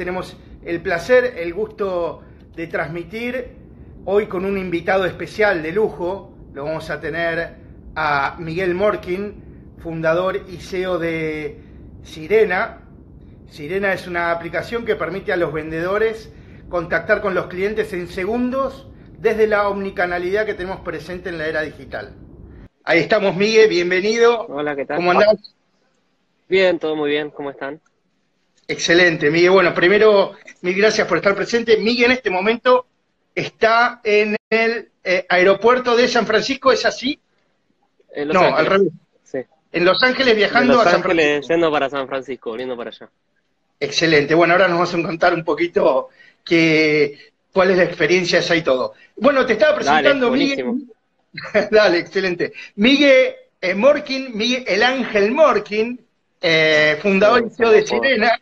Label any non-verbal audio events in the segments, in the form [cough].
Tenemos el placer, el gusto de transmitir hoy con un invitado especial de lujo. Lo vamos a tener a Miguel Morkin, fundador y CEO de Sirena. Sirena es una aplicación que permite a los vendedores contactar con los clientes en segundos desde la omnicanalidad que tenemos presente en la era digital. Ahí estamos, Miguel, bienvenido. Hola, ¿qué tal? ¿Cómo andás? Bien, todo muy bien, ¿cómo están? Excelente, Miguel. Bueno, primero, mil gracias por estar presente. Miguel en este momento está en el eh, aeropuerto de San Francisco, ¿es así? no, al revés. Sí. En Los Ángeles viajando Los a San Ángeles, Francisco. yendo para San Francisco, volviendo para allá. Excelente. Bueno, ahora nos vamos a contar un poquito que, cuál es la experiencia esa y todo. Bueno, te estaba presentando, Dale, Miguel. [laughs] Dale, excelente. Miguel eh, Morkin, Miguel el Ángel Morkin, eh, fundador y CEO de Sirena,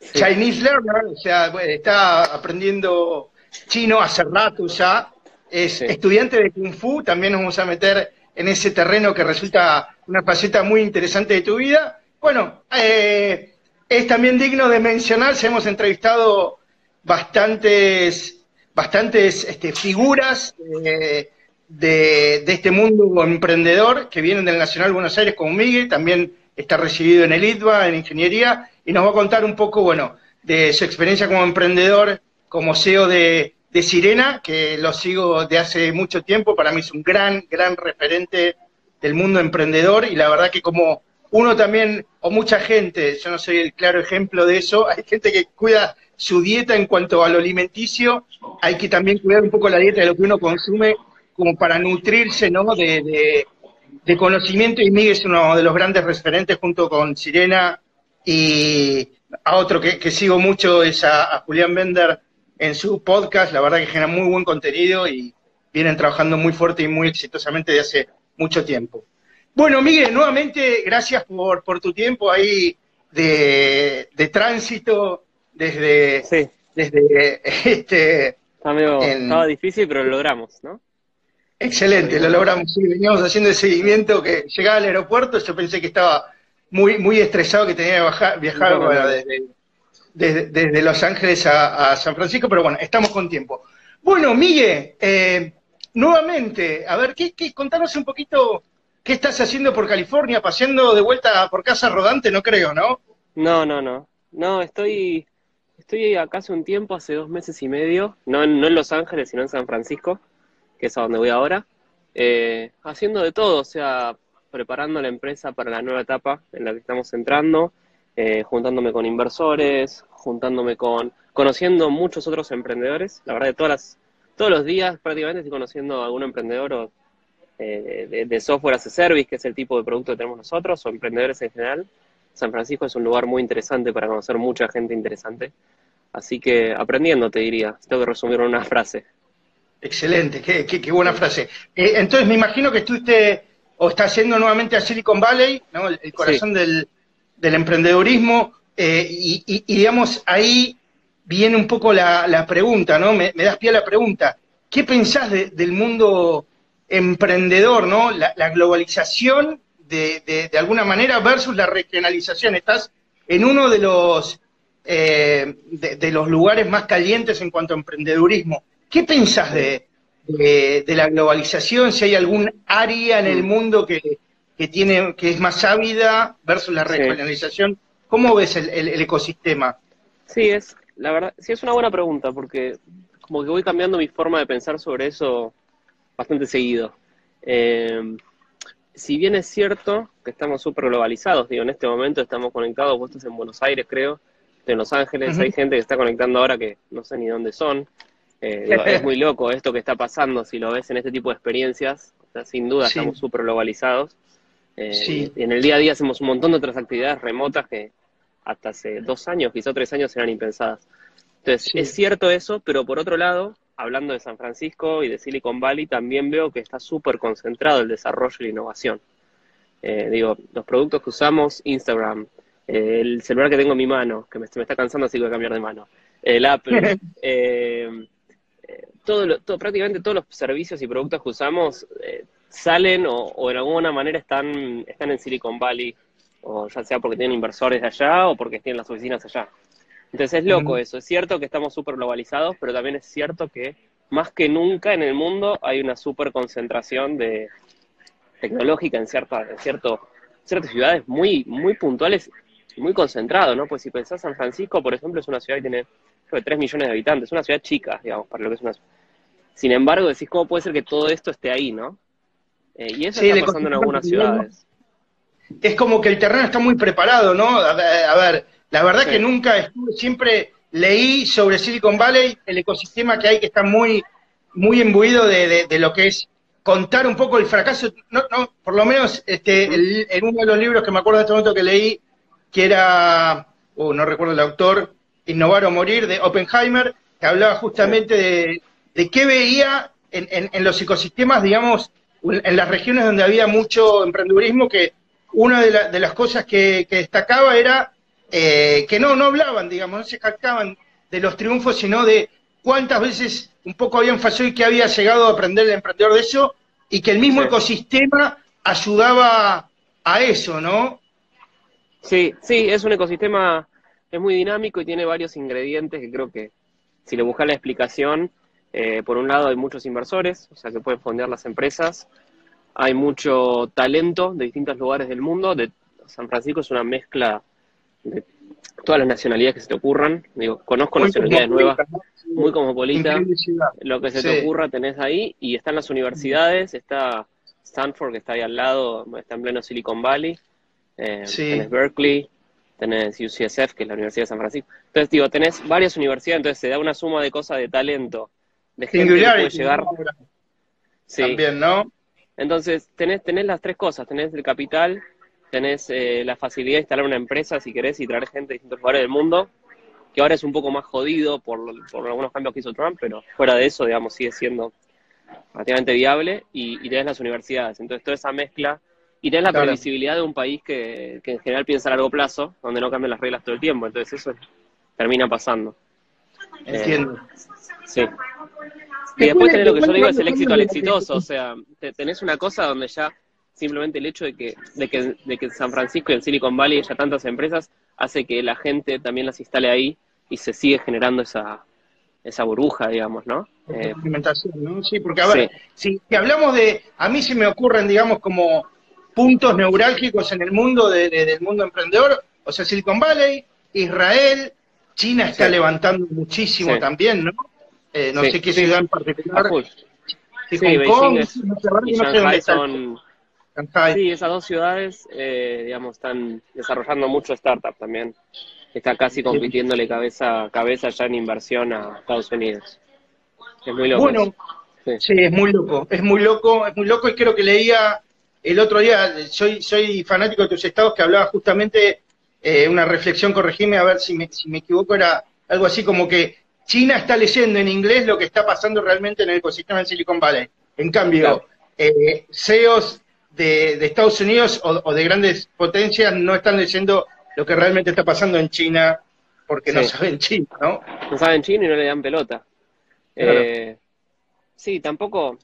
Sí. Chinese learner, o sea, bueno, está aprendiendo chino hace rato ya, es Sí. estudiante de Kung Fu, también nos vamos a meter en ese terreno que resulta una faceta muy interesante de tu vida. Bueno, eh, es también digno de mencionar, si hemos entrevistado bastantes, bastantes este, figuras eh, de, de este mundo emprendedor que vienen del Nacional Buenos Aires como Miguel, también está recibido en el ITBA, en ingeniería, y nos va a contar un poco, bueno, de su experiencia como emprendedor, como CEO de, Sirena, que lo sigo de hace mucho tiempo, para mí es un gran, gran referente del mundo emprendedor, y la verdad que como uno también, o mucha gente, yo no soy el claro ejemplo de eso, [laughs] hay gente que cuida su dieta en cuanto a lo alimenticio, hay que también cuidar un poco la dieta de lo que uno consume, como para nutrirse, ¿no? De, de conocimiento, y Miguel es uno de los grandes referentes junto con Sirena y a otro que, que sigo mucho es a, a Julián Bender en su podcast, la verdad que genera muy buen contenido y vienen trabajando muy fuerte y muy exitosamente de hace mucho tiempo. Bueno, Miguel, nuevamente gracias por, por tu tiempo ahí de, de tránsito desde, Sí, desde [laughs] este, En- estaba difícil, pero lo logramos, ¿no? Excelente, lo logramos. Sí, veníamos haciendo el seguimiento que llegaba al aeropuerto. Yo pensé que estaba muy, muy estresado, que tenía que bajar- viajar No, no, bueno, no. desde, desde- desde Los Ángeles a, a San Francisco, pero bueno, estamos con tiempo. Bueno, Miguel, eh, nuevamente, a ver, ¿qué, qué, contanos un poquito qué estás haciendo por California, paseando de vuelta por casa rodante, no creo, ¿no? No, no, no. No, estoy, estoy acá hace un tiempo, hace dos meses y medio, no, en- no en Los Ángeles, sino en San Francisco, que es a donde voy ahora, eh, haciendo de todo, o sea, preparando la empresa para la nueva etapa en la que estamos entrando, eh, juntándome con inversores, juntándome con, conociendo muchos otros emprendedores, la verdad que todas las, todos los días prácticamente estoy conociendo a algún emprendedor eh, de, de software as a service, que es el tipo de producto que tenemos nosotros, o emprendedores en general. San Francisco es un lugar muy interesante para conocer mucha gente interesante. Así que aprendiendo, te diría, tengo que resumir en una frase. Excelente, qué, qué- qué buena frase. Eh, entonces me imagino que estuviste o estás yendo nuevamente a Silicon Valley, ¿no? el, el corazón del, del emprendedurismo, eh, y, y- y, digamos, ahí viene un poco la, la pregunta, ¿no? Me, me das pie a la pregunta. ¿Qué pensás de- del mundo emprendedor, ¿no? La, la globalización de, de- de alguna manera versus la regionalización. Estás en uno de los, eh, de, de los lugares más calientes en cuanto a emprendedurismo. ¿Qué pensás de, de- de la globalización? Si hay algún área en el mundo que, que tiene, que es más ávida versus la Sí. regionalización. ¿Cómo ves el, el- el ecosistema? Sí, es, la verdad, sí es una buena pregunta, porque como que voy cambiando mi forma de pensar sobre eso bastante seguido. Eh, si bien es cierto que estamos súper globalizados, digo, en este momento estamos conectados, vos estás en Buenos Aires, creo, en Los Ángeles, hay gente que está conectando ahora que no sé ni dónde son. Eh, [laughs] es muy loco esto que está pasando, si lo ves en este tipo de experiencias, o sea, sin duda Sí. estamos súper globalizados. Eh, Sí. y en el día a día hacemos un montón de otras actividades remotas que hasta hace dos años, quizá tres años, eran impensadas. Entonces, Sí. es cierto eso, pero por otro lado, hablando de San Francisco y de Silicon Valley, también veo que está súper concentrado el desarrollo y la innovación. Eh, digo, los productos que usamos, Instagram, eh, el celular que tengo en mi mano, que me, me está cansando, así que voy a cambiar de mano, el Apple, [laughs] eh, todo, lo- todo- prácticamente todos los servicios y productos que usamos eh, salen o, o de alguna manera están, están en Silicon Valley, o ya sea porque tienen inversores de allá o porque tienen las oficinas allá. Entonces es loco eso. Es cierto que estamos súper globalizados, pero también es cierto que más que nunca en el mundo hay una súper concentración de tecnológica en, cierta, en cierto, ciertas ciudades muy, muy puntuales y muy concentrado, ¿no? Pues si pensás San Francisco, por ejemplo, es una ciudad que tiene creo 3 millones de habitantes, es una ciudad chica, digamos, para lo que es una Sin embargo, decís, ¿cómo puede ser que todo esto esté ahí, no? Eh, y eso está pasando en algunas ciudades. Es como que el terreno está muy preparado, ¿no? A ver, la verdad que nunca estuve, siempre leí sobre Silicon Valley, el ecosistema que hay que está muy, muy imbuido de, lo que es contar un poco el fracaso, no, no, por lo menos este, en uno de los libros que me acuerdo de este momento que leí, que era, oh, no recuerdo el autor, Innovar o Morir, de Oppenheimer, que hablaba justamente de, qué veía en, los ecosistemas, digamos, en las regiones donde había mucho emprendedurismo, que una de, las cosas que, destacaba era eh, que no, no hablaban, digamos, no se jactaban de los triunfos, sino de cuántas veces un poco habían fallado y que había llegado a aprender el emprendedor de eso, y que el mismo ecosistema ayudaba a eso, ¿no? Sí, sí, es un ecosistema es muy dinámico y tiene varios ingredientes que creo que si le buscas la explicación, eh, por un lado hay muchos inversores, o sea que pueden fondear las empresas, hay mucho talento de distintos lugares del mundo, de San Francisco es una mezcla de todas las nacionalidades que se te ocurran, digo, conozco nacionalidades nuevas, muy cosmopolita, lo que se te ocurra tenés ahí, y están las universidades, está Stanford que está ahí al lado, está en pleno Silicon Valley, eh, tenés Berkeley, tenés UCSF, que es la Universidad de San Francisco. Entonces, digo, tenés varias universidades, entonces se da una suma de cosas de talento, de gente que puede llegar. Sí. También, ¿no? Entonces, tenés, tenés las tres cosas, tenés el capital, tenés eh, la facilidad de instalar una empresa, si querés, y traer gente de distintos lugares del mundo, que ahora es un poco más jodido por, por algunos cambios que hizo Trump, pero fuera de eso, digamos, sigue siendo relativamente viable, y, y tenés las universidades. Entonces, toda esa mezcla y tenés la previsibilidad de un país que, en general piensa a largo plazo, donde no cambian las reglas todo el tiempo. Entonces eso termina pasando. Entiendo. Eh, sí. Y después tenés lo que yo digo es el éxito al exitoso. O sea, tenés una cosa donde ya simplemente el hecho de que, de que, de que en San Francisco y en Silicon Valley haya tantas empresas hace que la gente también las instale ahí y se sigue generando esa, esa burbuja, digamos, ¿no? Eh, ¿no? Sí, porque a ver, si, si, hablamos de, a mí se me ocurren, digamos, como puntos neurálgicos en el mundo del mundo emprendedor, o sea, Silicon Valley, Israel, China está levantando muchísimo también, ¿no? Eh, no sé qué ciudad en particular. Sí, es, y son... Sí, esas dos ciudades, eh, digamos, están desarrollando mucho startup también. Está casi compitiéndole cabeza a cabeza ya en inversión a Estados Unidos. Es muy loco. Bueno, sí, es muy loco, es muy loco, es muy loco y creo que leía el otro día, soy, soy fanático de tus estados que hablaba justamente, eh, una reflexión, corregime a ver si me, si me equivoco, era algo así como que China está leyendo en inglés lo que está pasando realmente en el ecosistema de Silicon Valley. En cambio, eh, CEOs de, Estados Unidos o, de grandes potencias no están leyendo lo que realmente está pasando en China porque no saben chino, ¿no? No saben chino y no le dan pelota. Eh, sí, tampoco,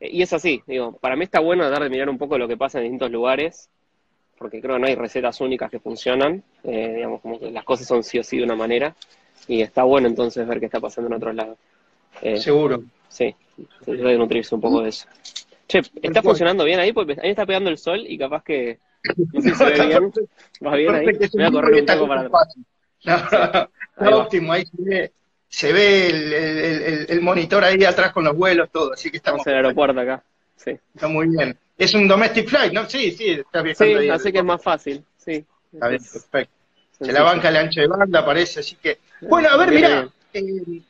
y es así, digo, para mí está bueno dar de mirar un poco lo que pasa en distintos lugares, porque creo que no hay recetas únicas que funcionan, eh, digamos, como que las cosas son sí o sí de una manera, y está bueno entonces ver qué está pasando en otros lados. Eh, Seguro. Sí, se debe nutrirse un poco de eso. Che, ¿está funcionando bien ahí? Porque ahí está pegando el sol y capaz que... No sé si se [laughs] ve bien. ¿Vas bien ahí? voy a correr un poco para atrás. Está óptimo, ahí se ve se ve el, el, monitor ahí atrás con los vuelos, todo, así que estamos... en el aeropuerto acá, sí. Está muy bien. Es un domestic flight, ¿no? Sí, sí, está bien. Sí, así que es más fácil, sí. Está bien, perfecto. Se la banca el ancho de banda, parece, así que... Bueno, a ver, mira, eh,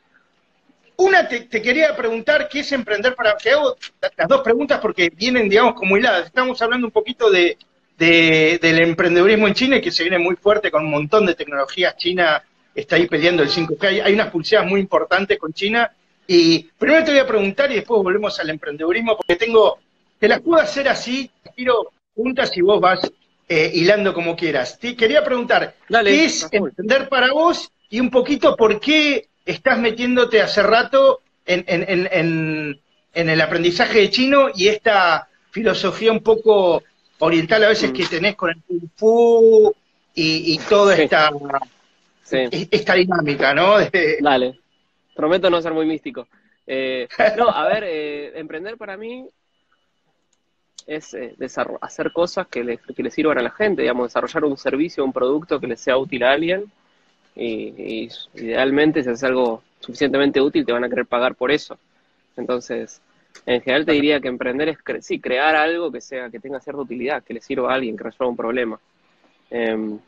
una te, quería preguntar, ¿qué es emprender para...? Te hago las dos preguntas porque vienen, digamos, como hiladas. Estamos hablando un poquito de, de, del emprendedurismo en China, que se viene muy fuerte con un montón de tecnologías chinas está ahí peleando el 5G. Hay, unas pulseras muy importantes con China. Y primero te voy a preguntar y después volvemos al emprendedurismo, porque tengo, te las puedo hacer así, quiero juntas y vos vas eh, hilando como quieras. Te quería preguntar, ¿qué es emprender para vos y un poquito por qué estás metiéndote hace rato en, el aprendizaje de chino y esta filosofía un poco oriental a veces mm. que tenés con el Kung Fu y, toda esta esta dinámica, ¿no? [laughs] Dale, prometo no ser muy místico. Eh, no, a ver, eh, emprender para mí es eh, hacer cosas que le, que sirvan a la gente, digamos, desarrollar un servicio, un producto que le sea útil a alguien y, idealmente si haces algo suficientemente útil te van a querer pagar por eso. Entonces, en general te diría que emprender es sí, crear algo que sea que tenga cierta utilidad, que le sirva a alguien, que resuelva un problema. Em,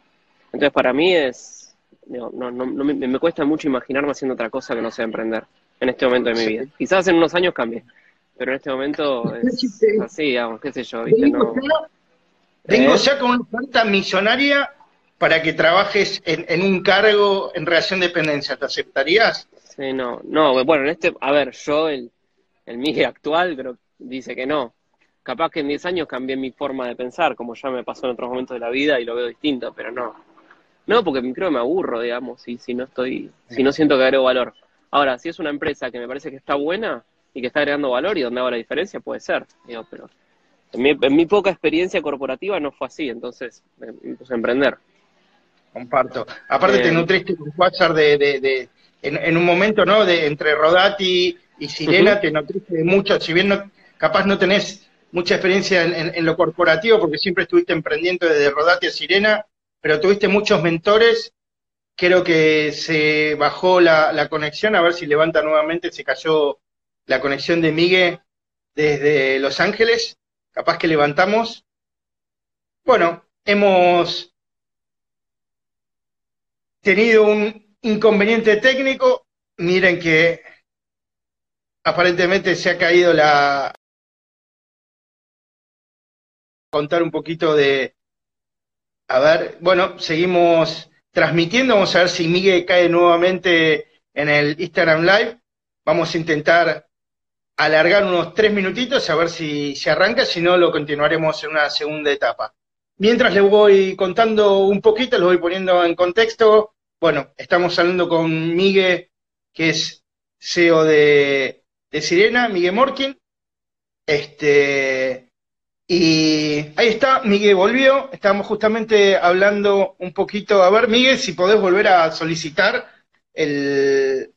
entonces, para mí es no, no, no me, me, cuesta mucho imaginarme haciendo otra cosa que no sea emprender en este momento de mi vida. Quizás en unos años cambie, pero en este momento [laughs] es así, digamos, qué sé yo, ¿viste? No, Vengo ¿Eh? ya con una oferta millonaria para que trabajes en, un cargo en relación de dependencia. ¿Te aceptarías? Sí, no. No, bueno, en este, a ver, yo, el, el MIGE actual, creo dice que no. Capaz que en 10 años cambié mi forma de pensar, como ya me pasó en otros momentos de la vida y lo veo distinto, pero no. No, porque creo que me aburro, digamos, y si no estoy, si no siento que agrego valor. Ahora, si es una empresa que me parece que está buena y que está agregando valor y donde hago la diferencia, puede ser. Digo, pero en mi, poca experiencia corporativa no fue así, entonces me, puse a emprender. Comparto. Aparte te nutriste con WhatsApp de, de, en, un momento, ¿no? De entre Rodati y Sirena te nutriste de mucho, si bien no, capaz no tenés mucha experiencia en, en, lo corporativo, porque siempre estuviste emprendiendo desde Rodati a Sirena, pero tuviste muchos mentores Creo que se bajó la, conexión, a ver si levanta nuevamente, se cayó la conexión de Miguel desde Los Ángeles. Capaz que levantamos. Bueno, hemos tenido un inconveniente técnico. Miren que aparentemente se ha caído la... contar un poquito de... A ver, bueno, seguimos transmitiendo. Vamos a ver si Miguel cae nuevamente en el Instagram Live. Vamos a intentar alargar unos tres minutitos a ver si se arranca, si no lo continuaremos en una segunda etapa. Mientras les voy contando un poquito, les voy poniendo en contexto. Bueno, estamos hablando con Miguel, que es CEO de, de Sirena, Miguel Morkin. Este, y ahí está, Miguel volvió, estábamos justamente hablando un poquito, a ver Miguel, si podés volver a solicitar el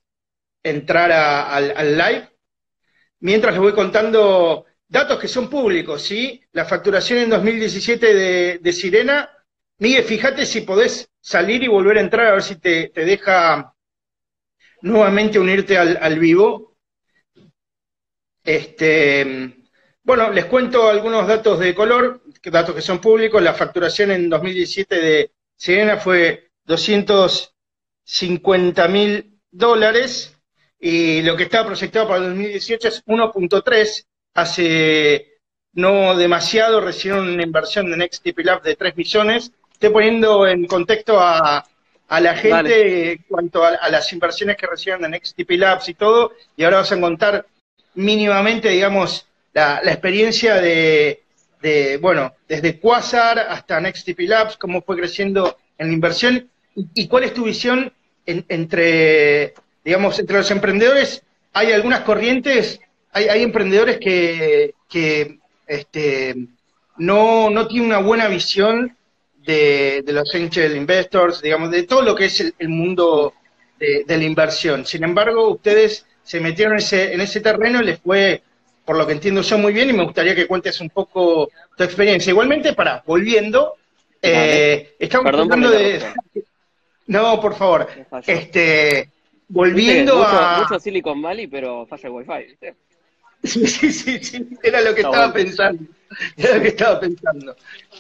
entrar al, live, mientras les voy contando datos que son públicos, ¿sí? La facturación en 2017 de, Sirena, Miguel, fíjate si podés salir y volver a entrar, a ver si te, deja nuevamente unirte al vivo. Este, bueno, les cuento algunos datos de color, datos que son públicos. La facturación en 2017 de Sirena fue 250 mil dólares y lo que estaba proyectado para el 2018 es 1.3. Hace no demasiado recibieron una inversión de Next Lab de 3 millones. Estoy poniendo en contexto a, la gente en cuanto a, las inversiones que reciben de Next Labs y todo, y ahora vas a contar mínimamente, digamos, la, experiencia de, bueno, desde Quasar hasta NextTP Labs, cómo fue creciendo en la inversión y, cuál es tu visión entre, digamos, entre los emprendedores. Hay algunas corrientes, hay, hay emprendedores que, que este, no, no tienen una buena visión de, los angel investors, digamos, de todo lo que es el, mundo de, la inversión. Sin embargo, ustedes se metieron en ese, en ese terreno y les fue por lo que entiendo yo muy bien y me gustaría que cuentes un poco tu experiencia. Igualmente, para, volviendo, eh, estamos hablando de... No, por favor. Este, volviendo a... Mucho Silicon Valley, pero falla el Wi-Fi, ¿viste? [laughs] Sí, sí, sí, sí, era lo que estaba pensando. [laughs] Era lo que estaba pensando.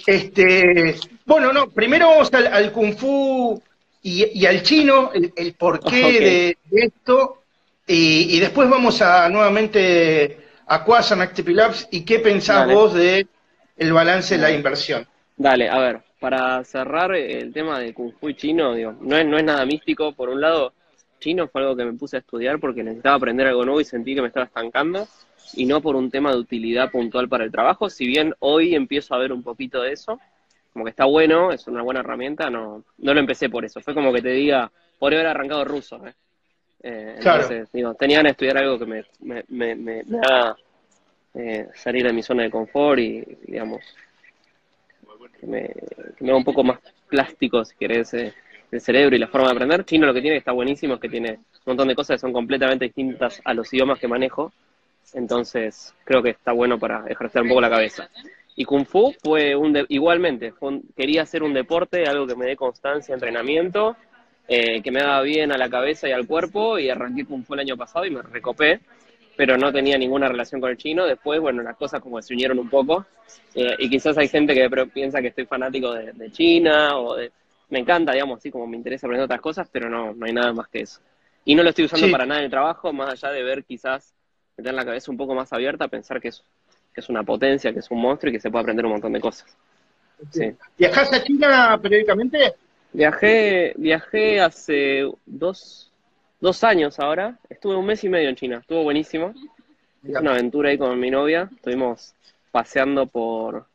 Este, bueno, no, primero vamos al, Kung Fu y, al chino, el, porqué [laughs] de, esto, y, y, después vamos a nuevamente Aquasa, Active Labs y qué pensás vos de el balance de la inversión. Dale, a ver, para cerrar el tema de Kung Fu chino, digo, no es, no es nada místico. Por un lado, chino fue algo que me puse a estudiar porque necesitaba aprender algo nuevo y sentí que me estaba estancando, y no por un tema de utilidad puntual para el trabajo, si bien hoy empiezo a ver un poquito de eso, como que está bueno, es una buena herramienta, no, no lo empecé por eso, fue como que te diga, por haber arrancado ruso, ¿eh? Eh, entonces, digo, tenía que estudiar algo que me, me, me, haga eh, salir de mi zona de confort y, digamos, que me, haga un poco más plástico, si querés, eh, el cerebro y la forma de aprender. Chino lo que tiene que está buenísimo es que tiene un montón de cosas que son completamente distintas a los idiomas que manejo. Entonces, creo que está bueno para ejercer un poco la cabeza. Y Kung Fu fue un igualmente, quería hacer un deporte, algo que me dé constancia, entrenamiento, eh, que me haga bien a la cabeza y al cuerpo, y arranqué Kung Fu el año pasado y me recopé, pero no tenía ninguna relación con el chino. Después, bueno, las cosas como se unieron un poco, eh, y quizás hay gente que piensa que estoy fanático de, de China o de me encanta, digamos, así como me interesa aprender otras cosas, pero no, no hay nada más que eso. Y no lo estoy usando para nada en el trabajo, más allá de ver quizás, meter la cabeza un poco más abierta, pensar que es, que es una potencia, que es un monstruo y que se puede aprender un montón de cosas. ¿Viajás a China periódicamente? Viajé, viajé hace dos, dos años ahora, estuve un mes y medio en China, estuvo buenísimo. Hice una aventura ahí con mi novia, estuvimos paseando por,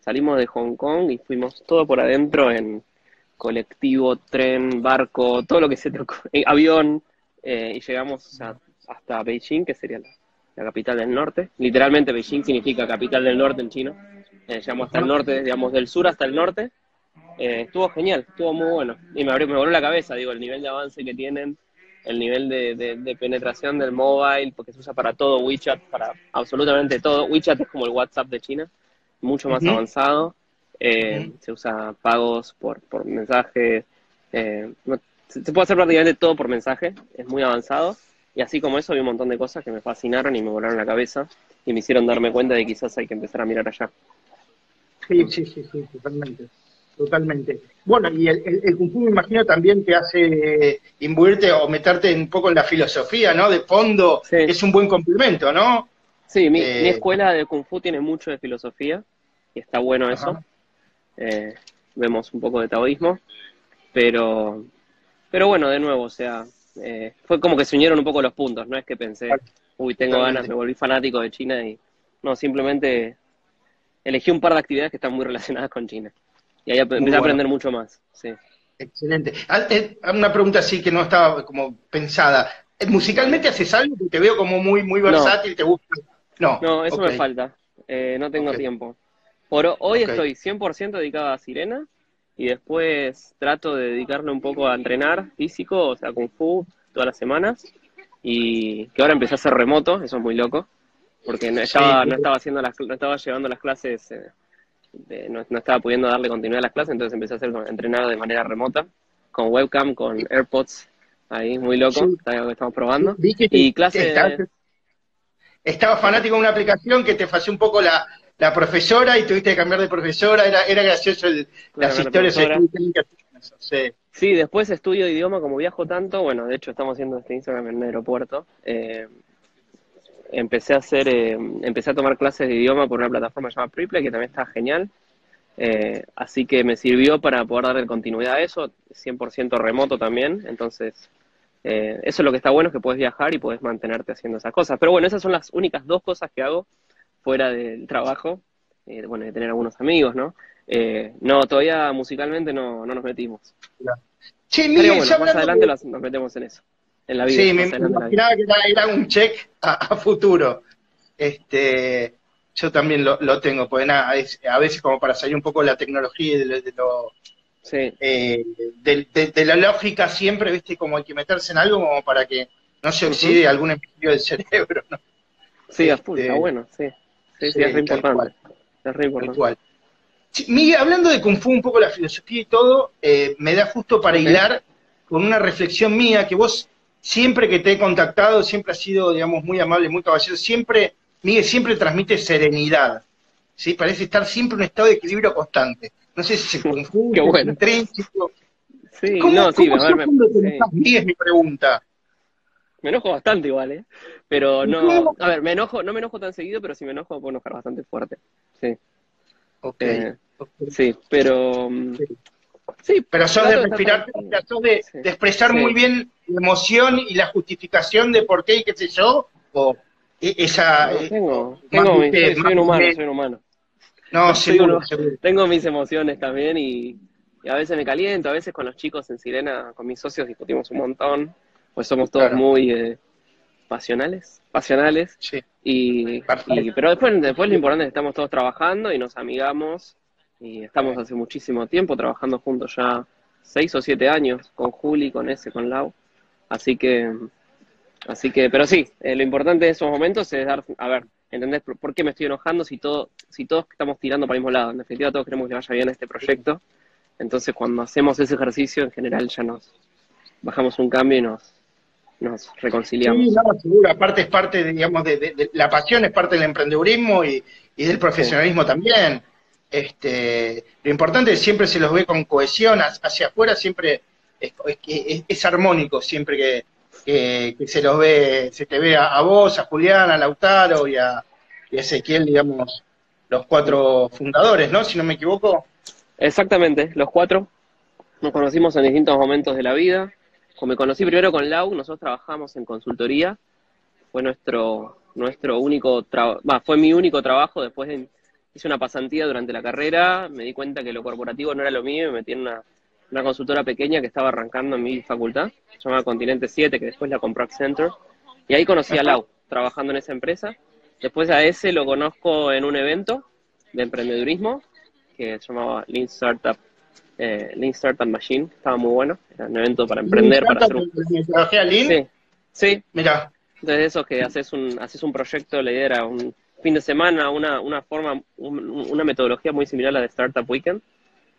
salimos de Hong Kong y fuimos todo por adentro en, colectivo, tren, barco, todo lo que se te eh, avión, eh, y llegamos hasta Beijing, que sería la, capital del norte. Literalmente Beijing significa capital del norte en chino. Eh, llegamos hasta el norte, digamos, del sur hasta el norte. Estuvo genial, estuvo muy bueno. Y me, abrió, me voló la cabeza, digo, el nivel de avance que tienen, el nivel de, penetración del mobile, porque se usa para todo, WeChat, para absolutamente todo. WeChat es como el WhatsApp de China, mucho más avanzado. Eh, se usa pagos por, por mensaje, eh, se, puede hacer prácticamente todo por mensaje, es muy avanzado. Y así como eso, hay un montón de cosas que me fascinaron y me volaron la cabeza y me hicieron darme cuenta de que quizás hay que empezar a mirar allá. Sí, sí, sí, sí, totalmente. Totalmente. Bueno, y el, el, Kung Fu me imagino también te hace imbuirte o meterte un poco en la filosofía, ¿no? De fondo, es un buen complemento, ¿no? Sí, mi, mi, eh, escuela de Kung Fu tiene mucho de filosofía y está bueno eso. Eh, vemos un poco de taoísmo, pero, pero bueno, de nuevo, o sea, eh, fue como que se unieron un poco los puntos, no es que pensé, uy, tengo ganas, me volví fanático de China y no, simplemente elegí un par de actividades que están muy relacionadas con China. Y ahí empecé a aprender mucho más, sí. Excelente. Eh, una pregunta así que no estaba como pensada. ¿Musicalmente haces algo? Te veo como muy, muy versátil, ¿te gusta? No, no eso me falta. no tengo tiempo. Por hoy estoy 100% dedicado a Sirena y después trato de dedicarle un poco a entrenar físico, o sea, Kung Fu todas las semanas. Y que ahora empecé a hacer remoto, eso es muy loco, porque no estaba, no estaba, haciendo las, no estaba llevando las clases, eh, no, estaba pudiendo darle continuidad a las clases, entonces empecé a hacer entrenar de manera remota, con webcam, con AirPods, ahí muy loco, que estamos probando. y clases... Estaba fanático de una aplicación que te hacía un poco la, la profesora y tuviste que cambiar de profesora, era, era gracioso el, las historias. Sí. sí, después estudio idioma, como viajo tanto, bueno, de hecho estamos haciendo este Instagram en el aeropuerto. Eh, empecé a hacer, eh, empecé a tomar clases de idioma por una plataforma llamada Preplay, que también está genial. Eh, así que me sirvió para poder darle continuidad a eso, 100% remoto también. Entonces, eso es lo que está bueno, es que puedes viajar y puedes mantenerte haciendo esas cosas. Pero bueno, esas son las únicas dos cosas que hago fuera del trabajo, eh, bueno, de tener algunos amigos, ¿no? Eh, no, todavía musicalmente no, no nos metimos. Pero bueno, más adelante nos metemos en eso, en la vida. Sí, me, imaginaba que era, un check a, futuro. Este, yo también lo, lo tengo, pues nada, a veces como para salir un poco de la tecnología y de, lo... Sí. Eh, de, la lógica siempre, viste, como hay que meterse en algo como para que no se oxide algún hemisferio del cerebro, ¿no? Sí, a full, está este, bueno, sí. Sí, sí, es re importante. Es re importante. Miguel, hablando de Kung Fu, un poco la filosofía y todo, eh, me da justo para hilar con una reflexión mía que vos siempre que te he contactado, siempre has sido, digamos, muy amable, muy caballero, siempre, Miguel, siempre transmite serenidad, ¿sí? Parece estar siempre en un estado de equilibrio constante. No sé si se [laughs] confunde, Qué bueno. intrínseco. Sí, ¿Cómo, no, sí, ¿cómo me, me, es mi pregunta. Me enojo bastante igual, ¿eh? Pero no, a ver, me enojo, no me enojo tan seguido, pero si me enojo me puedo enojar bastante fuerte. Sí. Ok. Eh, sí, pero... Mm, sí, pero sos de respirar, sos de, expresar muy bien la emoción y la justificación de por qué y qué sé yo, o e, esa... Eh, tengo, tengo soy, un humano, soy un humano. No, [laughs] seguro, Tengo mis emociones también y, y, a veces me caliento, a veces con los chicos en Sirena, con mis socios discutimos un montón pues somos todos muy eh, pasionales, pasionales. Sí. Y, pero después, después lo importante es que estamos todos trabajando y nos amigamos y estamos hace muchísimo tiempo trabajando juntos ya seis o siete años con Juli, con ese, con Lau. Así que, así que, pero sí, eh, lo importante de esos momentos es dar, a ver, ¿entendés por, qué me estoy enojando si todo, si todos estamos tirando para el mismo lado? En definitiva, todos queremos que vaya bien este proyecto. Entonces, cuando hacemos ese ejercicio, en general ya nos bajamos un cambio y nos, nos reconciliamos. Sí, no, seguro. Aparte es parte, digamos, de, la pasión es parte del emprendedurismo y, del profesionalismo también. Este, lo importante es siempre se los ve con cohesión hacia afuera, siempre es, es, armónico, siempre que, se los ve, se te ve a, vos, a Julián, a Lautaro y a, Ezequiel, digamos, los cuatro fundadores, ¿no? Si no me equivoco. Exactamente, los cuatro. Nos conocimos en distintos momentos de la vida. Me conocí primero con Lau, nosotros trabajamos en consultoría. Fue nuestro, nuestro único trabajo, fue mi único trabajo después de hice una pasantía durante la carrera, me di cuenta que lo corporativo no era lo mío y me metí en una, consultora pequeña que estaba arrancando en mi facultad, se llama Continente 7, que después la compró Accenture, y ahí conocí a Lau, trabajando en esa empresa. Después a ese lo conozco en un evento de emprendedurismo que se llamaba Lean Startup, eh, Lean Startup Machine, estaba muy bueno, era un evento para emprender, para hacer un... Sí, sí. Mira. Entonces eso que haces un, haces un proyecto, la idea era un fin de semana, una, una forma, una metodología muy similar a la de Startup Weekend,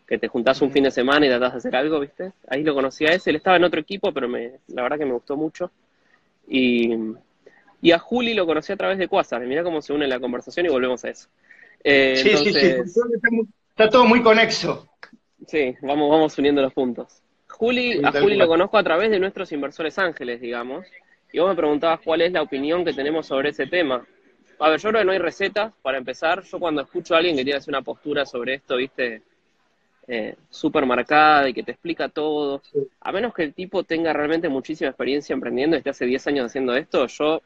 que te juntás un fin de semana y tratás de hacer algo, ¿viste? Ahí lo conocí a ese, él estaba en otro equipo, pero me, la verdad que me gustó mucho. Y, y a Juli lo conocí a través de Quasar, mira cómo se une la conversación y volvemos a eso. Eh, sí, sí, sí, está todo muy conexo. Sí, vamos, vamos uniendo los puntos. Juli, a Juli lo conozco a través de nuestros inversores ángeles, digamos, y vos me preguntabas cuál es la opinión que tenemos sobre ese tema. A ver, yo creo que no hay recetas para empezar. Yo cuando escucho a alguien que tiene hacer una postura sobre esto, viste, eh, súper marcada y que te explica todo, a menos que el tipo tenga realmente muchísima experiencia emprendiendo, esté hace 10 años haciendo esto, yo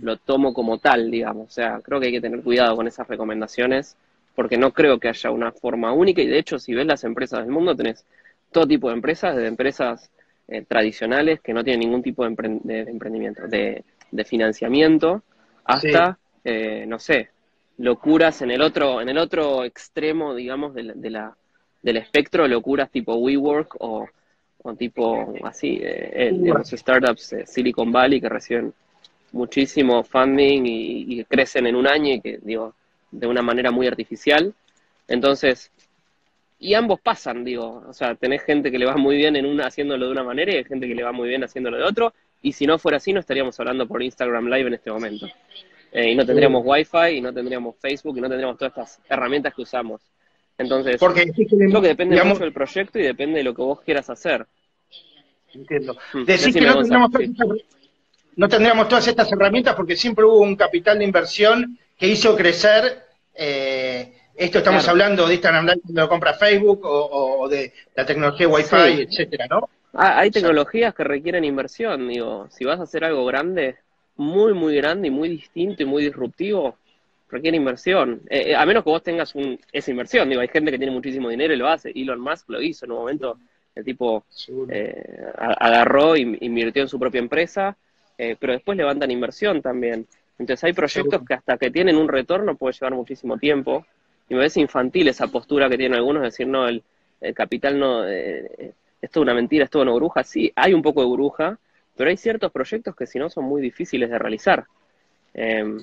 lo tomo como tal, digamos. O sea, creo que hay que tener cuidado con esas recomendaciones, porque no creo que haya una forma única. Y de hecho, si ves las empresas del mundo, tenés todo tipo de empresas, desde empresas eh, tradicionales que no tienen ningún tipo de, emprendimiento, de, financiamiento, hasta eh, no sé, locuras en el otro, en el otro extremo, digamos, de la, del espectro, locuras tipo WeWork o, o tipo así, eh, digamos, startups de Silicon Valley que reciben muchísimo funding y, crecen en un año y que, digo, de una manera muy artificial. Entonces, y ambos pasan, digo, o sea, tenés gente que le va muy bien en una haciéndolo de una manera y hay gente que le va muy bien haciéndolo de otro, y si no fuera así no estaríamos hablando por Instagram Live en este momento. Eh, y no tendríamos Wi-Fi, y no tendríamos Facebook, y no tendríamos todas estas herramientas que usamos. Entonces, Porque, lo que depende mucho del proyecto y depende de lo que vos quieras hacer. Entiendo. Mm, Decís que no tendríamos, todas estas herramientas porque siempre hubo un capital de inversión que hizo crecer, eh, esto estamos hablando de Instagram Live lo compra Facebook o, de la tecnología Wi-Fi, etcétera, ¿no? Ah, hay tecnologías que requieren inversión, digo, si vas a hacer algo grande, muy, muy grande y muy distinto y muy disruptivo, requiere inversión. Eh, eh, a menos que vos tengas un, esa inversión. Digo, hay gente que tiene muchísimo dinero y lo hace. Elon Musk lo hizo en un momento. El tipo eh, agarró y invirtió en su propia empresa, pero después levantan inversión también. Entonces hay proyectos que hasta que tienen un retorno puede llevar muchísimo tiempo. Y me parece infantil esa postura que tienen algunos, de decir, no, el, el capital no, es toda una mentira, es toda una bruja. Sí, hay un poco de bruja, pero hay ciertos proyectos que si no son muy difíciles de realizar. Em,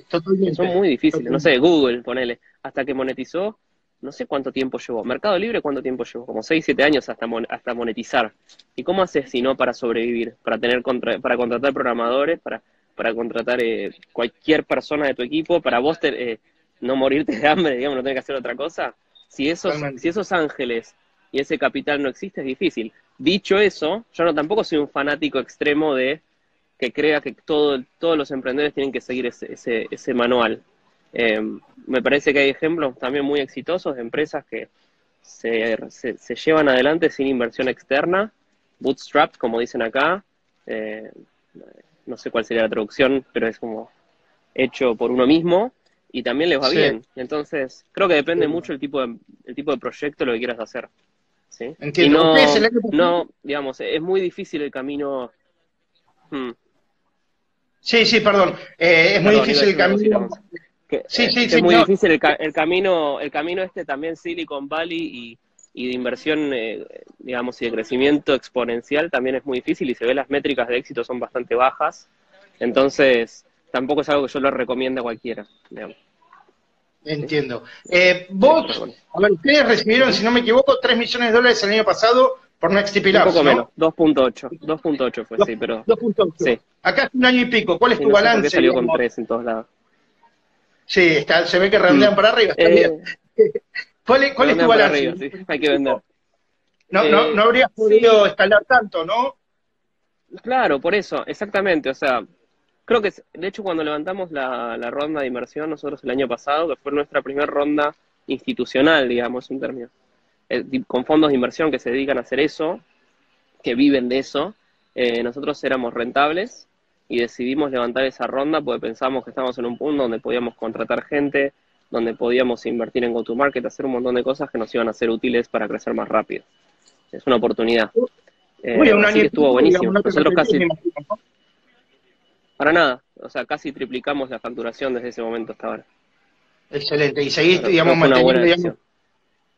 son muy difíciles. No sé, Google, ponele, hasta que monetizó, no sé cuánto tiempo llevó. Mercado Libre, ¿cuánto tiempo llevó? Como 6, 7 años hasta, hasta monetizar. ¿Y cómo haces si no para sobrevivir? Para tener para contratar programadores, para, para contratar eh, cualquier persona de tu equipo, para vos eh, no morirte de hambre, digamos, no tener que hacer otra cosa. Si esos, si esos ángeles y ese capital no existe, es difícil. Dicho eso, yo no tampoco soy un fanático extremo de que crea que todo, todos los emprendedores tienen que seguir ese, ese, ese manual. Em, me parece que hay ejemplos también muy exitosos de empresas que se, se, llevan adelante sin inversión externa, bootstrap, como dicen acá. Eh, no sé cuál sería la traducción, pero es como hecho por uno mismo y también les va bien. Entonces, creo que depende mucho el tipo de, el tipo de proyecto, lo que quieras hacer. ¿Sí? Entiendo. Y no, digamos, es muy difícil el camino. Hmm. Sí, sí, perdón. Eh, es muy difícil el camino. sí, sí, es muy difícil el, camino, el camino este también Silicon Valley y, y de inversión, eh, digamos, y de crecimiento exponencial también es muy difícil y se ve las métricas de éxito son bastante bajas. Entonces, tampoco es algo que yo lo recomiendo a cualquiera. Entiendo. Eh, vos, a ver, ustedes recibieron, si no me equivoco, 3 millones de dólares el año pasado por Labs, Un poco menos, 2.8. 2.8 fue, sí, pero... 2.8. Sí. Acá es un año y pico. ¿Cuál es tu balance? salió con 3 en todos lados. Sí, está, se ve que redondean mm. para arriba, está bien. Eh, [laughs] ¿Cuál es, tu balance? hay que vender. No, no, eh, no habrías podido escalar tanto, ¿no? Claro, por eso, exactamente. O sea, creo que, de hecho, cuando levantamos la, ronda de inversión nosotros el año pasado, que fue nuestra primera ronda institucional, digamos, un término, eh, con fondos de inversión que se dedican a hacer eso, que viven de eso, eh, nosotros éramos rentables y decidimos levantar esa ronda porque pensamos que estábamos en un punto donde podíamos contratar gente, donde podíamos invertir en go-to-market, hacer un montón de cosas que nos iban a ser útiles para crecer más rápido. Es una oportunidad. Eh, un año estuvo buenísimo. Nosotros casi... Para nada, o sea, casi triplicamos la facturación desde ese momento hasta ahora. Excelente, y seguiste, digamos, manteniendo, digamos,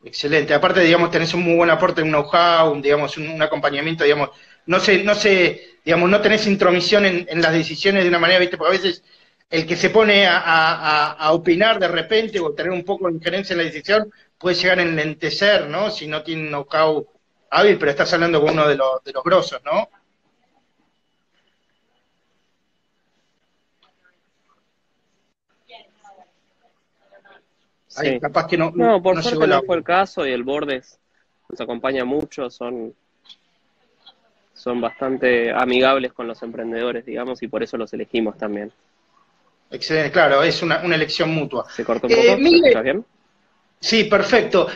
excelente. Aparte, digamos, tenés un muy buen aporte, un know-how, digamos, un, acompañamiento, digamos, no sé, no sé, digamos, no tenés intromisión en, en, las decisiones de una manera, viste, porque a veces el que se pone a, opinar de repente o tener un poco de injerencia en la decisión puede llegar a enlentecer, ¿no? Si no tiene know-how hábil, pero estás hablando con uno de los, de los grosos, ¿no? Sí. capaz que no, no, por suerte no fue el caso y el Bordes nos acompaña mucho, son, son bastante amigables con los emprendedores, digamos, y por eso los elegimos también. Excelente, claro, es una, elección mutua. ¿Se cortó un eh, poco? bien? Sí, perfecto.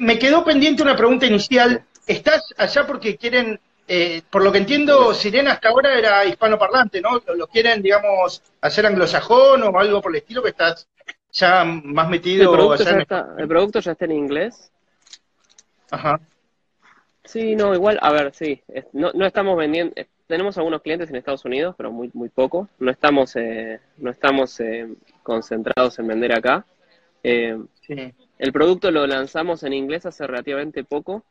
me quedó pendiente una pregunta inicial. ¿Estás allá porque quieren, eh, por lo que entiendo, Sirena hasta ahora era hispanoparlante, ¿no? ¿Lo, quieren, digamos, hacer anglosajón o algo por el estilo que estás ya más metido? El producto, ya, está, el producto ya está en inglés. Ajá. Sí, no, igual, a ver, sí, no, no estamos vendiendo, tenemos algunos clientes en Estados Unidos, pero muy, muy poco. No estamos, eh, no estamos eh, concentrados en vender acá. Eh, el producto lo lanzamos en inglés hace relativamente poco,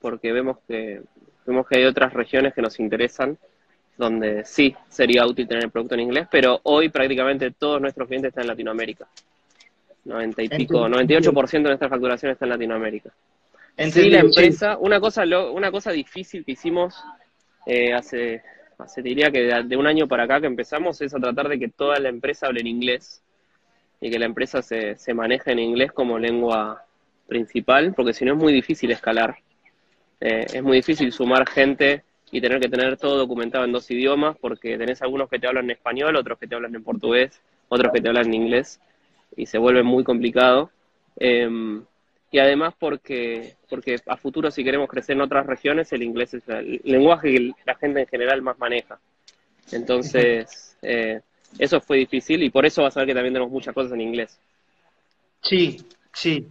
porque vemos que, vemos que hay otras regiones que nos interesan, donde sí sería útil tener el producto en inglés, pero hoy prácticamente todos nuestros clientes están en Latinoamérica. 90 y pico, 98% de nuestra facturación está en Latinoamérica. Sí, la empresa, una cosa, una cosa difícil que hicimos eh, hace, hace, diría que de, un año para acá que empezamos, es a tratar de que toda la empresa hable en inglés y que la empresa se, se maneje en inglés como lengua principal, porque si no es muy difícil escalar. Eh, es muy difícil sumar gente y tener que tener todo documentado en dos idiomas, porque tenés algunos que te hablan en español, otros que te hablan en portugués, otros que te hablan en inglés, y se vuelve muy complicado. Em, y además porque, porque a futuro si queremos crecer en otras regiones, el inglés es el lenguaje que la gente en general más maneja. Entonces, eh, eso fue difícil y por eso vas a ver que también tenemos muchas cosas en inglés. Sí, sí,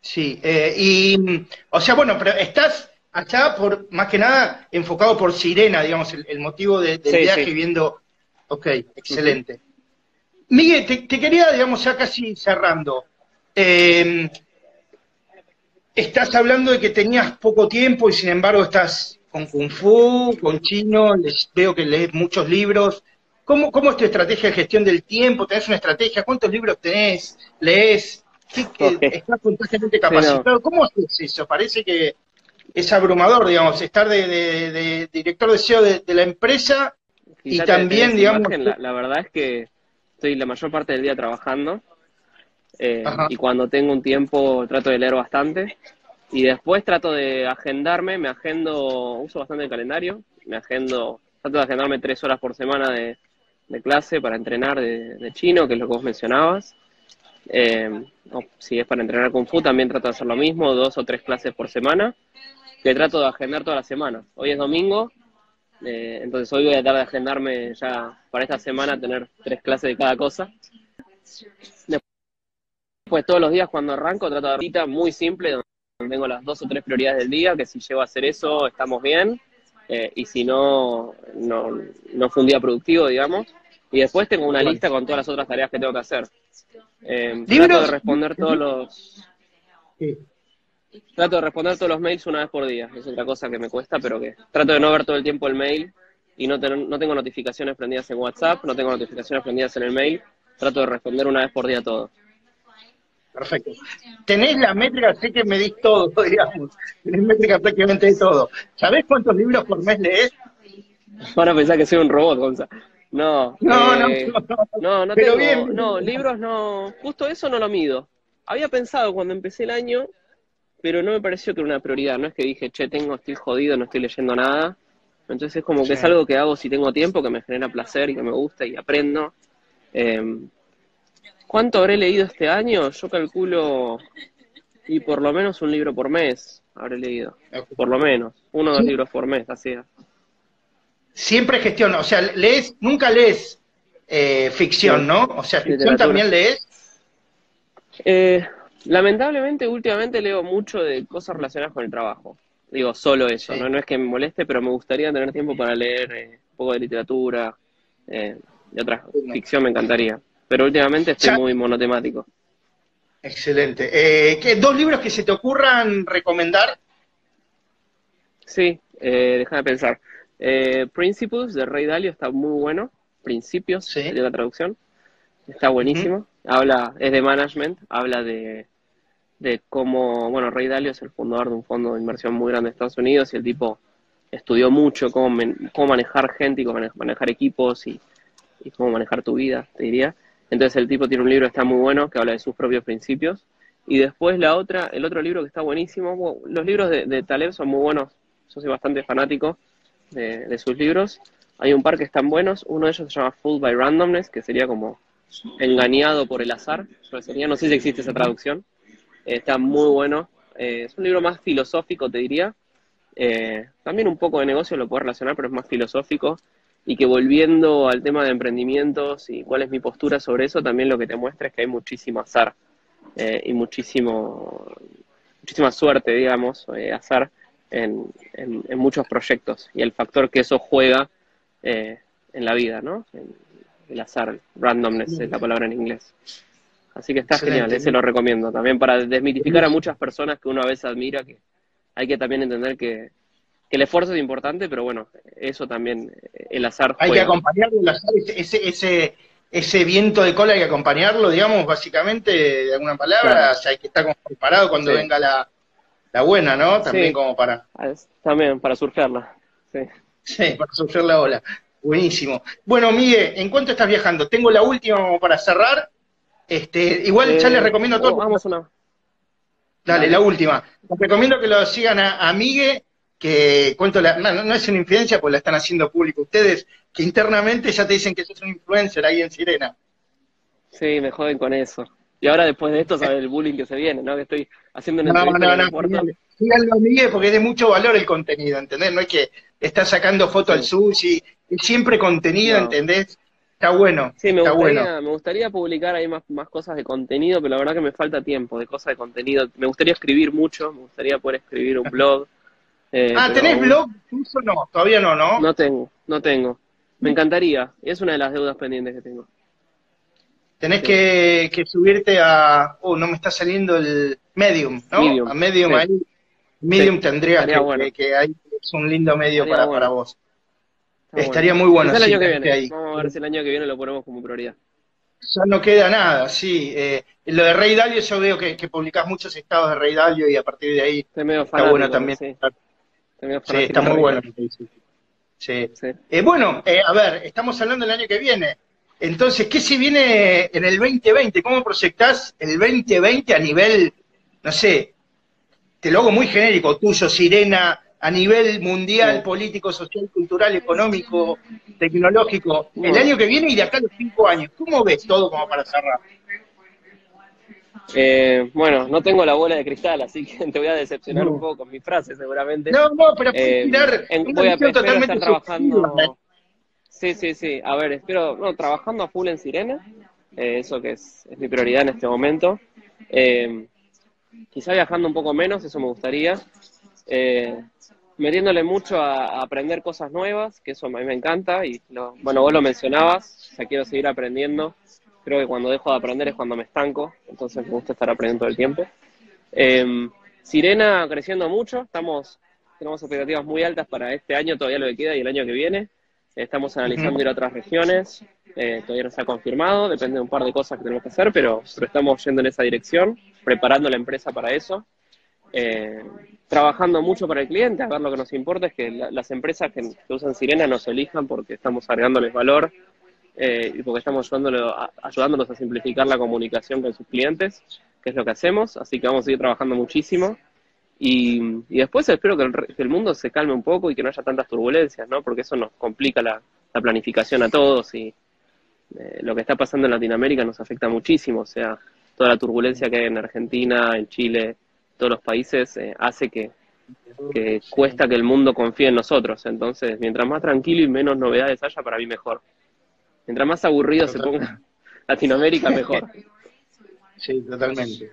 sí. Eh, y, o sea, bueno, pero estás acá por, más que nada, enfocado por Sirena, digamos, el, motivo del viaje viendo... Ok, excelente. Miguel, te, te, quería, digamos, ya casi cerrando. Eh, estás hablando de que tenías poco tiempo y sin embargo estás con Kung Fu, con chino, les, veo que lees muchos libros. ¿Cómo, ¿Cómo es tu estrategia de gestión del tiempo? ¿Tenés una estrategia? ¿Cuántos libros tenés? ¿Lees? ¿Estás constantemente capacitado? ¿Cómo haces eso? Parece que es abrumador, digamos, estar de, director de SEO de, la empresa y también, digamos... la, verdad es que estoy la mayor parte del día trabajando eh, y cuando tengo un tiempo trato de leer bastante. Y después trato de agendarme, me agendo, uso bastante el calendario, me agendo, trato de agendarme tres horas por semana de, clase para entrenar de, chino, que es lo que vos mencionabas. Eh, si es para entrenar Kung Fu, también trato de hacer lo mismo, dos o tres clases por semana, que trato de agendar toda la semana. Hoy es domingo, eh, entonces hoy voy a tratar de agendarme ya para esta semana, tener tres clases de cada cosa. Pues todos los días cuando arranco trato de dar cita muy simple, donde tengo las dos o tres prioridades del día, que si llego a hacer eso estamos bien, eh, y si no, no, no fue un día productivo, digamos. Y después tengo una lista con todas las otras tareas que tengo que hacer. Eh, trato de responder todos los... trato de responder todos los mails una vez por día. Es otra cosa que me cuesta, pero que trato de no ver todo el tiempo el mail y no, no tengo notificaciones prendidas en WhatsApp, no tengo notificaciones prendidas en el mail. Trato de responder una vez por día todo. Perfecto. Tenés la métrica, sé que medís todo, [laughs] digamos. Tenés métrica prácticamente de todo. ¿Sabés cuántos libros por mes lees? Van a pensar que soy un robot, Gonza. No, no, eh, no, no, no, tengo, bien. no, libros no, justo eso no lo mido. Había pensado cuando empecé el año, pero no me pareció que era una prioridad. No es que dije, che, tengo, estoy jodido, no estoy leyendo nada. Entonces es como que es algo que hago si tengo tiempo, que me genera placer y que me gusta y aprendo. Eh, ¿Cuánto habré leído este año? Yo calculo, y por lo menos un libro por mes habré leído. Por lo menos, uno o dos libros por mes, así es. Siempre gestión, o sea, lees, nunca lees eh, ficción, ¿no? O sea, ficción también lees. Eh, lamentablemente, últimamente leo mucho de cosas relacionadas con el trabajo. Digo, solo eso, ¿no? no es que me moleste, pero me gustaría tener tiempo para leer eh, un poco de literatura eh, y otra ficción me encantaría pero últimamente estoy muy monotemático. Excelente. Eh, ¿qué, ¿Dos libros que se te ocurran recomendar? Sí, eh, déjame pensar. Eh, Principles de Rey Dalio está muy bueno. Principios de la traducción. Está buenísimo. Habla, es de management, habla de, de cómo, bueno, Rey Dalio es el fundador de un fondo de inversión muy grande de Estados Unidos y el tipo estudió mucho cómo, cómo manejar gente y cómo manejar equipos y, cómo manejar tu vida, te diría. Entonces el tipo tiene un libro que está muy bueno, que habla de sus propios principios. Y después la otra, el otro libro que está buenísimo, los libros de, Taleb son muy buenos, yo soy bastante fanático de, sus libros. Hay un par que están buenos, uno de ellos se llama Fooled by Randomness, que sería como engañado por el azar, sería, no sé si existe esa traducción. Está muy bueno, eh, es un libro más filosófico, te diría. Eh, también un poco de negocio lo puedo relacionar, pero es más filosófico y que volviendo al tema de emprendimientos y cuál es mi postura sobre eso, también lo que te muestra es que hay muchísimo azar eh, y muchísimo, muchísima suerte, digamos, azar en, en, muchos proyectos y el factor que eso juega eh, en la vida, ¿no? el azar, randomness es la palabra en inglés. Así que está genial, ese lo recomiendo también para desmitificar a muchas personas que uno a veces admira, que hay que también entender que, que el esfuerzo es importante, pero bueno, eso también, el azar. Hay que acompañarlo, el azar, ese, ese, ese viento de cola hay que acompañarlo, digamos, básicamente, de alguna palabra, o sea, hay que estar como preparado cuando venga la, la, buena, ¿no? También como para... También, para surfearla, sí. Sí, para surfear la ola. Buenísimo. Bueno, Miguel, ¿en cuánto estás viajando? Tengo la última para cerrar. Este, igual ya les eh, recomiendo a todos. Vamos una. Dale, la última. Les recomiendo que lo sigan a, a Migue que cuento la, no, es una influencia porque la están haciendo público ustedes, que internamente ya te dicen que sos un influencer ahí en Sirena. Sí, me joden con eso. Y ahora después de esto, sabes el bullying que se viene, ¿no? Que estoy haciendo una no, no, no, síganlo, Miguel, porque es de mucho valor el contenido, ¿entendés? No es que está sacando foto al sushi, es siempre contenido, ¿entendés? Está bueno. Sí, me, está gustaría, bueno. me gustaría publicar ahí más, más cosas de contenido, pero la verdad que me falta tiempo de cosas de contenido. Me gustaría escribir mucho, me gustaría poder escribir un blog. [laughs] Eh, ah, ¿tenés blog? No, todavía no, ¿no? No tengo, no tengo. Me encantaría, es una de las deudas pendientes que tengo. Tenés que, subirte a. Oh, no me está saliendo el Medium, ¿no? Medium. A Medium ahí. Medium tendría que, que, hay, es un lindo medio para, para vos. Estaría muy bueno. el año que viene. Vamos a ver si el año que viene lo ponemos como prioridad. Ya no queda nada, sí. Eh, lo de Rey Dalio, yo veo que, que publicás muchos estados de Rey Dalio y a partir de ahí está bueno también. Sí, está muy bueno. Sí. Eh, bueno, eh, a ver, estamos hablando del año que viene. Entonces, ¿qué se viene en el 2020? ¿Cómo proyectás el 2020 a nivel, no sé, te lo hago muy genérico, tuyo, Sirena, a nivel mundial, político, social, cultural, económico, tecnológico, el año que viene y de acá a los cinco años? ¿Cómo ves todo como para cerrar? Eh, bueno, no tengo la bola de cristal, así que [laughs] te voy a decepcionar un poco con mi frase, seguramente. No, no, pero eh, voy a totalmente estar trabajando. Sí, sí, sí. A ver, espero, no, trabajando a full en Sirena, eh, eso que es, mi prioridad en este momento. Eh, quizá viajando un poco menos, eso me gustaría. Metiéndole mucho a, aprender cosas nuevas, que eso a mí me encanta. Y bueno, vos lo mencionabas, ya quiero seguir aprendiendo creo que cuando dejo de aprender es cuando me estanco, entonces me gusta estar aprendiendo todo el tiempo. Em, Sirena creciendo mucho, estamos, tenemos expectativas muy altas para este año, todavía lo que queda y el año que viene. Estamos analizando ir a otras regiones, eh, todavía no se ha confirmado, depende de un par de cosas que tenemos que hacer, pero estamos yendo en esa dirección, preparando la empresa para eso. Eh, trabajando mucho para el cliente, a ver lo que nos importa es que las empresas que, usan Sirena nos elijan porque estamos agregándoles valor eh, y porque estamos ayudándolos a simplificar la comunicación con sus clientes, que es lo que hacemos, así que vamos a seguir trabajando muchísimo. Y, después espero que el, mundo se calme un poco y que no haya tantas turbulencias, ¿no? Porque eso nos complica la, planificación a todos y eh, lo que está pasando en Latinoamérica nos afecta muchísimo, o sea, toda la turbulencia que hay en Argentina, en Chile, todos los países, eh, hace que, que cuesta que el mundo confíe en nosotros. Entonces, mientras más tranquilo y menos novedades haya, para mí mejor. Mientras más aburrido se ponga Latinoamérica, mejor. [laughs] Sí, totalmente.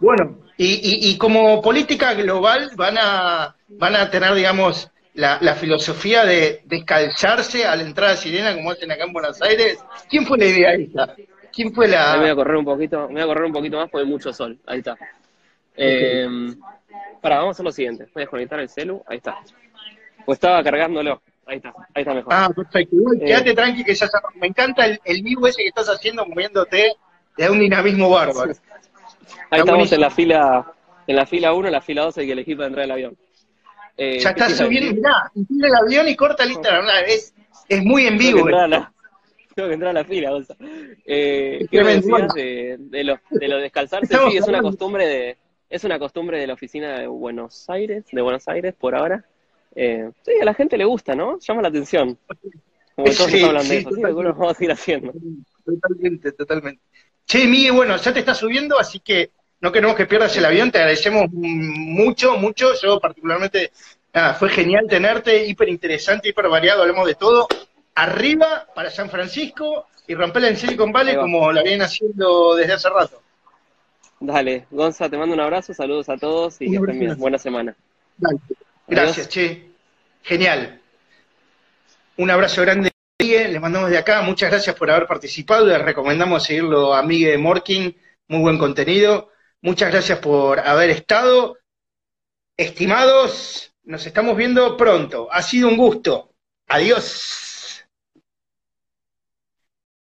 Bueno, y, y, como política global van a, van a tener, digamos, la, la, filosofía de descalzarse a la entrada sirena como hacen acá en Buenos Aires. ¿Quién fue la idea esta? ¿Quién fue la...? Me voy a correr un poquito, me voy a correr un poquito más porque hay mucho sol. Ahí está. Eh, para, vamos a hacer lo siguiente. Voy a desconectar el celu. Ahí está. Pues estaba cargándolo. Ahí está, ahí está mejor. Ah, perfecto. Eh, quédate tranqui que ya Me encanta el, el vivo ese que estás haciendo moviéndote. de un dinamismo bárbaro. [laughs] Ahí estamos en la fila en la fila 1, la fila 2 hay que elegir para entrar al avión. Eh, ya está subiendo, mirá, el avión y corta el Instagram. Es, es muy en vivo. Tengo que entrar a la, [laughs] fila, Eh, ¿Qué me decías de, de, lo, de lo descalzarse? Sí, es una costumbre de, es una costumbre de la oficina de Buenos Aires, de Buenos Aires por ahora. Eh, sí, a la gente le gusta, ¿no? Llama la atención. Como todos sí, hablan de eso, sí, algunos vamos a ir haciendo. Totalmente, totalmente. Che, Miguel, bueno, ya te está subiendo, así que no queremos que pierdas el avión, te agradecemos mucho, mucho. Yo particularmente, nada, fue genial tenerte, hiper interesante, hiper variado, hablamos de todo. Arriba para San Francisco y romperla en Silicon Valley como la vienen haciendo desde hace rato. Dale, Gonza, te mando un abrazo, saludos a todos y que estén bien. Buena semana. Gracias, che. Genial. Un abrazo grande. Le mandamos de acá. Muchas gracias por haber participado. Les recomendamos seguirlo a Miguel Morkin. Muy buen contenido. Muchas gracias por haber estado. Estimados, nos estamos viendo pronto. Ha sido un gusto. Adiós.